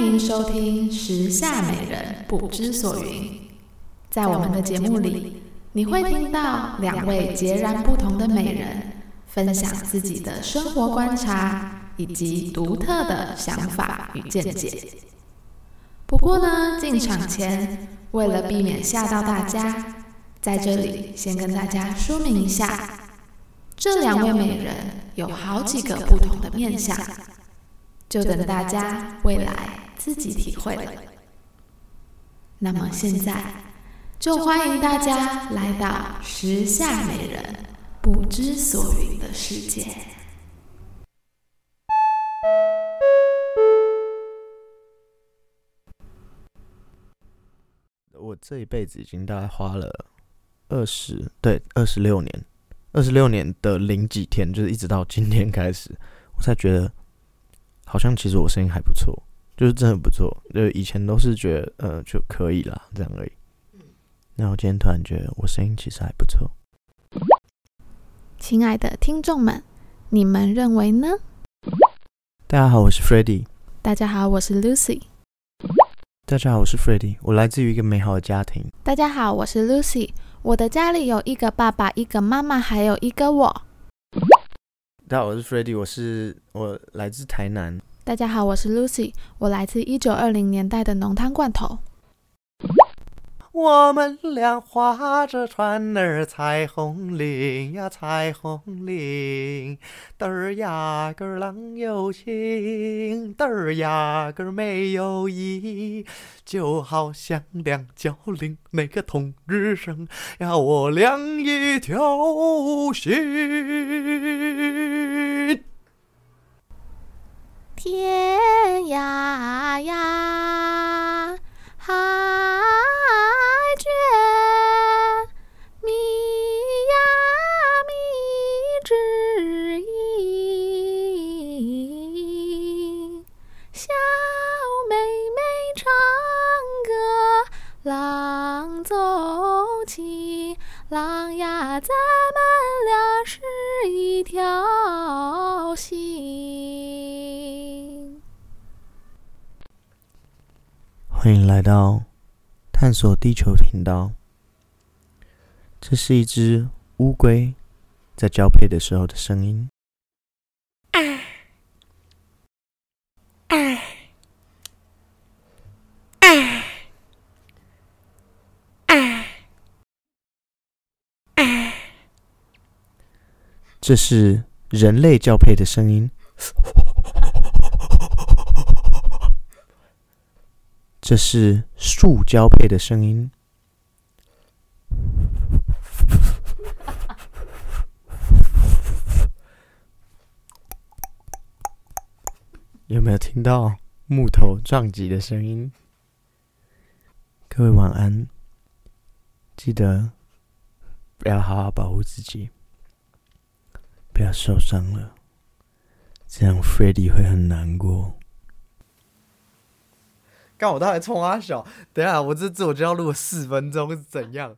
欢迎收听《时下美人不知所云》。在我们的节目里，你会听到两位截然不同的美人分享自己的生活观察以及独特的想法与见解。不过呢，进场前为了避免吓到大家，在这里先跟大家说明一下，这两位美人有好几个不同的面相。就等大家未来自己体会了。那么现在，就欢迎大家来到时下美人不知所云的世界。我这一辈子已经大概花了二十对二十六年，二十六年的零几天，就是一直到今天开始，我才觉得。好像其实我声音还不错，就是真的不错。就以前都是觉得，呃，就可以啦，这样而已。那我今天突然觉得我声音其实还不错。亲爱的听众们，你们认为呢？大家好，我是 f r e d d y 大家好，我是 Lucy。大家好，我是 f r e d d y 我来自于一个美好的家庭。大家好，我是 Lucy。我的家里有一个爸爸，一个妈妈，还有一个我。大家好，我是 f r e d d y 我是我来自台南。大家好，我是 Lucy，我来自一九二零年代的浓汤罐头。我们俩划着船儿，彩虹岭呀彩虹岭，嘚儿呀个儿郎有情，嘚儿呀个儿没有意，就好像两角岭那个同日生呀，我俩一条心。呀，海角，密呀密之音。小妹妹唱歌，郎奏起，郎呀，咱们俩是一条欢迎来到探索地球频道。这是一只乌龟在交配的时候的声音。这是人类交配的声音。这是树交配的声音，有没有听到木头撞击的声音？各位晚安，记得不要好好保护自己，不要受伤了，这样 f r e d d y 会很难过。刚我到底冲阿小，等下我这自我就要录四分钟是怎样？